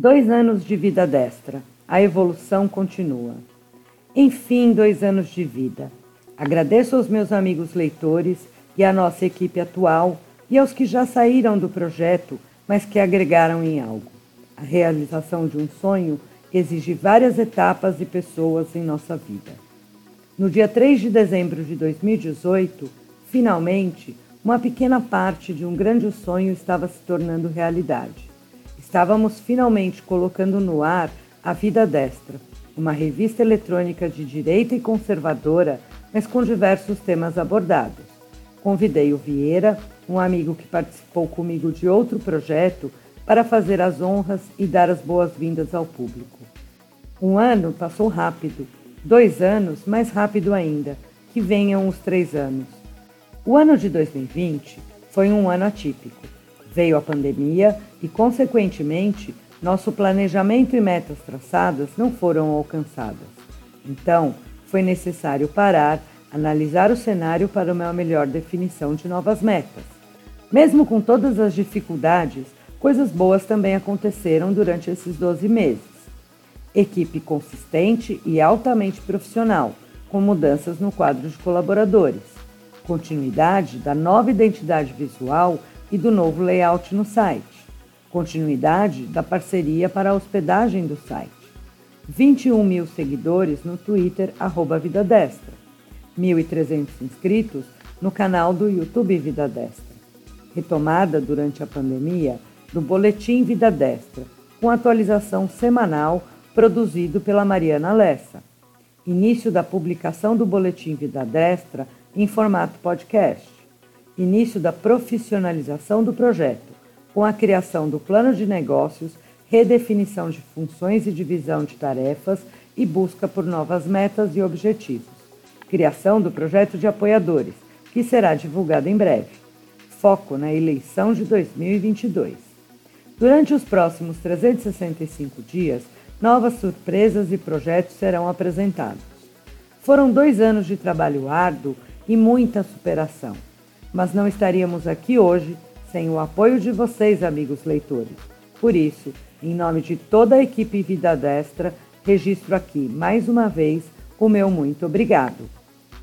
Dois anos de vida destra. A evolução continua. Enfim, dois anos de vida. Agradeço aos meus amigos leitores e à nossa equipe atual e aos que já saíram do projeto, mas que agregaram em algo. A realização de um sonho exige várias etapas e pessoas em nossa vida. No dia 3 de dezembro de 2018, finalmente, uma pequena parte de um grande sonho estava se tornando realidade. Estávamos finalmente colocando no ar A Vida Destra, uma revista eletrônica de direita e conservadora, mas com diversos temas abordados. Convidei o Vieira, um amigo que participou comigo de outro projeto, para fazer as honras e dar as boas-vindas ao público. Um ano passou rápido, dois anos mais rápido ainda, que venham os três anos. O ano de 2020 foi um ano atípico. Veio a pandemia e, consequentemente, nosso planejamento e metas traçadas não foram alcançadas. Então, foi necessário parar, analisar o cenário para uma melhor definição de novas metas. Mesmo com todas as dificuldades, coisas boas também aconteceram durante esses 12 meses. Equipe consistente e altamente profissional, com mudanças no quadro de colaboradores. Continuidade da nova identidade visual e do novo layout no site. Continuidade da parceria para a hospedagem do site. 21 mil seguidores no Twitter, arroba Vida Destra. 1.300 inscritos no canal do YouTube Vida Destra. Retomada durante a pandemia do Boletim Vida Destra, com atualização semanal produzido pela Mariana Lessa. Início da publicação do Boletim Vida Destra em formato podcast início da profissionalização do projeto, com a criação do plano de negócios, redefinição de funções e divisão de tarefas e busca por novas metas e objetivos. Criação do projeto de apoiadores, que será divulgado em breve. Foco na eleição de 2022. Durante os próximos 365 dias, novas surpresas e projetos serão apresentados. Foram dois anos de trabalho árduo e muita superação mas não estaríamos aqui hoje sem o apoio de vocês, amigos leitores. Por isso, em nome de toda a equipe Vida Destra, registro aqui mais uma vez o meu muito obrigado.